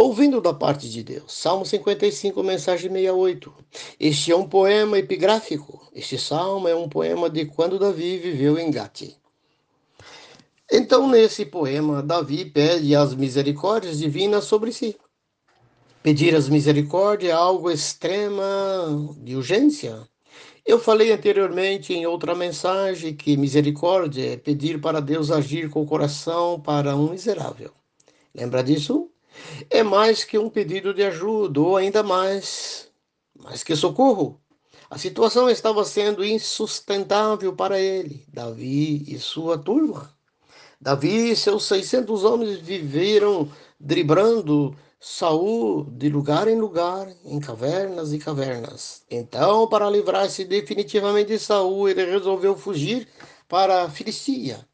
ouvindo da parte de Deus. Salmo 55, mensagem 68. Este é um poema epigráfico. Este salmo é um poema de quando Davi viveu em Gati. Então, nesse poema, Davi pede as misericórdias divinas sobre si. Pedir as misericórdias é algo extrema de urgência. Eu falei anteriormente em outra mensagem que misericórdia é pedir para Deus agir com o coração para um miserável. Lembra disso? É mais que um pedido de ajuda, ou ainda mais, mais que socorro. A situação estava sendo insustentável para ele, Davi e sua turma. Davi e seus 600 homens viveram driblando Saul de lugar em lugar, em cavernas e cavernas. Então, para livrar-se definitivamente de Saul, ele resolveu fugir para a Filistia.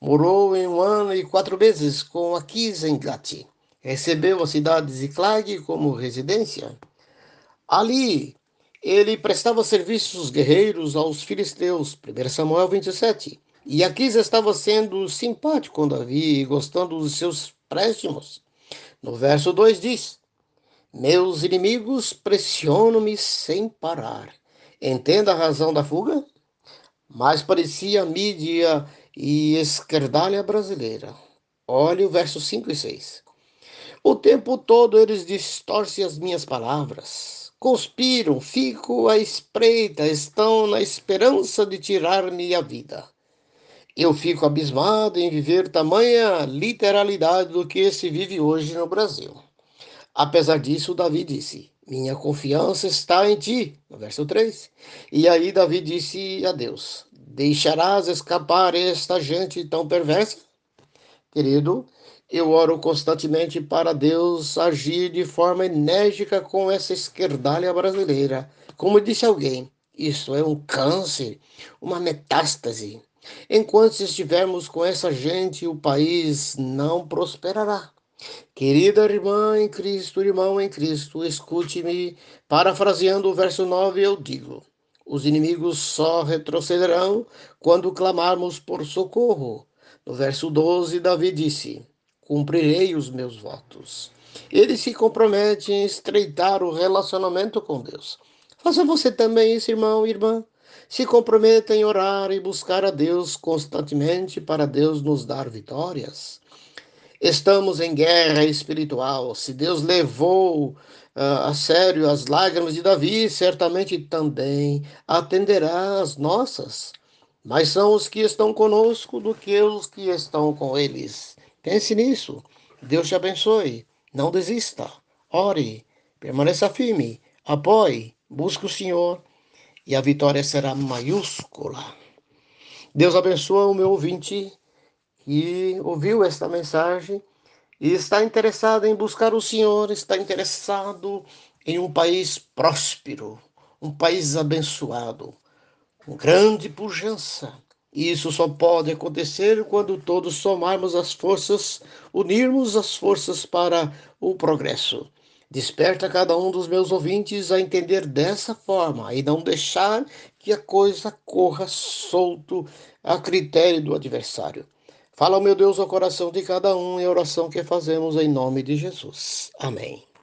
Morou em um ano e quatro meses com Aquis em Gati. Recebeu a cidade de Ziklag como residência. Ali, ele prestava serviços guerreiros aos filisteus. 1 Samuel 27. E Aquis estava sendo simpático com Davi, gostando dos seus préstimos. No verso 2 diz: Meus inimigos pressionam-me sem parar. Entenda a razão da fuga? Mas parecia mídia e esquerdalha brasileira. Olhe o verso 5 e 6. O tempo todo eles distorcem as minhas palavras. Conspiram, fico à espreita, estão na esperança de tirar-me a vida. Eu fico abismado em viver tamanha literalidade do que se vive hoje no Brasil. Apesar disso, Davi disse: Minha confiança está em ti, no verso 3. E aí Davi disse a Deus: Deixarás escapar esta gente tão perversa? Querido, eu oro constantemente para Deus agir de forma enérgica com essa esquerdalha brasileira. Como disse alguém, isso é um câncer, uma metástase. Enquanto estivermos com essa gente, o país não prosperará. Querida irmã em Cristo, irmão em Cristo, escute-me. Parafraseando o verso 9, eu digo: os inimigos só retrocederão quando clamarmos por socorro. No verso 12, Davi disse: Cumprirei os meus votos. Ele se compromete em estreitar o relacionamento com Deus. Faça você também isso, irmão e irmã. Se comprometa em orar e buscar a Deus constantemente para Deus nos dar vitórias. Estamos em guerra espiritual. Se Deus levou uh, a sério as lágrimas de Davi, certamente também atenderá as nossas. Mas são os que estão conosco do que os que estão com eles. Pense nisso. Deus te abençoe. Não desista. Ore. Permaneça firme. Apoie. Busque o Senhor e a vitória será maiúscula. Deus abençoe o meu ouvinte que ouviu esta mensagem e está interessado em buscar o Senhor, está interessado em um país próspero, um país abençoado, grande pujança. E isso só pode acontecer quando todos somarmos as forças, unirmos as forças para o progresso. Desperta cada um dos meus ouvintes a entender dessa forma e não deixar que a coisa corra solto a critério do adversário. Fala, meu Deus, ao coração de cada um em oração que fazemos em nome de Jesus. Amém.